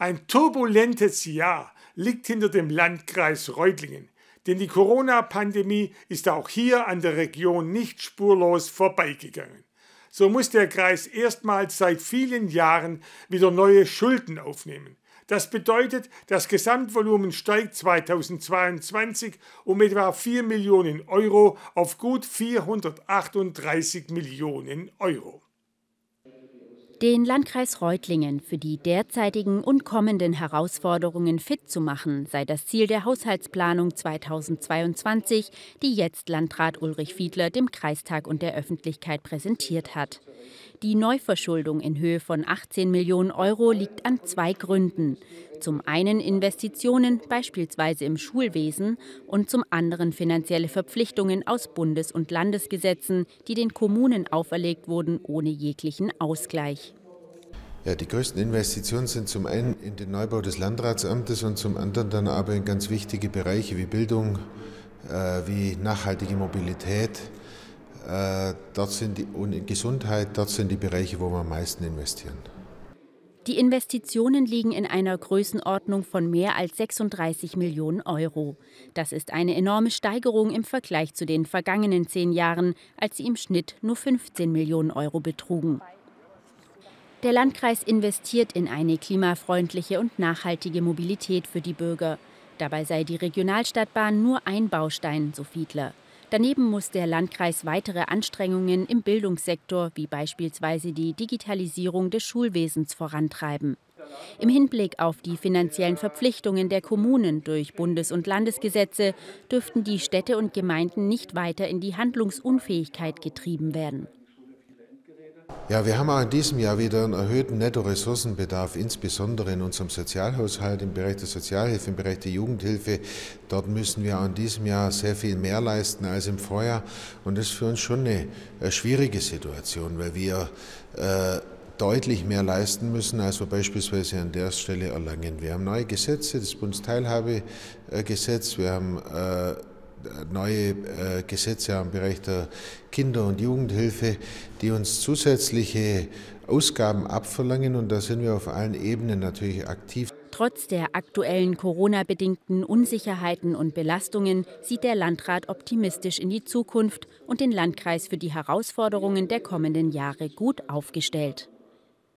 Ein turbulentes Jahr liegt hinter dem Landkreis Reutlingen, denn die Corona-Pandemie ist auch hier an der Region nicht spurlos vorbeigegangen. So muss der Kreis erstmals seit vielen Jahren wieder neue Schulden aufnehmen. Das bedeutet, das Gesamtvolumen steigt 2022 um etwa 4 Millionen Euro auf gut 438 Millionen Euro. Den Landkreis Reutlingen für die derzeitigen und kommenden Herausforderungen fit zu machen, sei das Ziel der Haushaltsplanung 2022, die jetzt Landrat Ulrich Fiedler dem Kreistag und der Öffentlichkeit präsentiert hat. Die Neuverschuldung in Höhe von 18 Millionen Euro liegt an zwei Gründen. Zum einen Investitionen, beispielsweise im Schulwesen, und zum anderen finanzielle Verpflichtungen aus Bundes- und Landesgesetzen, die den Kommunen auferlegt wurden, ohne jeglichen Ausgleich. Ja, die größten Investitionen sind zum einen in den Neubau des Landratsamtes und zum anderen dann aber in ganz wichtige Bereiche wie Bildung, äh, wie nachhaltige Mobilität, dort sind die, und in Gesundheit, dort sind die Bereiche, wo wir am meisten investieren. Die Investitionen liegen in einer Größenordnung von mehr als 36 Millionen Euro. Das ist eine enorme Steigerung im Vergleich zu den vergangenen zehn Jahren, als sie im Schnitt nur 15 Millionen Euro betrugen. Der Landkreis investiert in eine klimafreundliche und nachhaltige Mobilität für die Bürger. Dabei sei die Regionalstadtbahn nur ein Baustein, so Fiedler. Daneben muss der Landkreis weitere Anstrengungen im Bildungssektor, wie beispielsweise die Digitalisierung des Schulwesens, vorantreiben. Im Hinblick auf die finanziellen Verpflichtungen der Kommunen durch Bundes- und Landesgesetze dürften die Städte und Gemeinden nicht weiter in die Handlungsunfähigkeit getrieben werden. Ja, wir haben auch in diesem Jahr wieder einen erhöhten Netto-Ressourcenbedarf, insbesondere in unserem Sozialhaushalt, im Bereich der Sozialhilfe, im Bereich der Jugendhilfe. Dort müssen wir auch in diesem Jahr sehr viel mehr leisten als im Vorjahr. Und das ist für uns schon eine, schwierige Situation, weil wir äh, deutlich mehr leisten müssen, als wir beispielsweise an der Stelle erlangen. Wir haben neue Gesetze, das Bundesteilhabegesetz, wir haben äh, neue äh, Gesetze im Bereich der Kinder- und Jugendhilfe, die uns zusätzliche Ausgaben abverlangen und da sind wir auf allen Ebenen natürlich aktiv. Trotz der aktuellen Corona-bedingten Unsicherheiten und Belastungen sieht der Landrat optimistisch in die Zukunft und den Landkreis für die Herausforderungen der kommenden Jahre gut aufgestellt.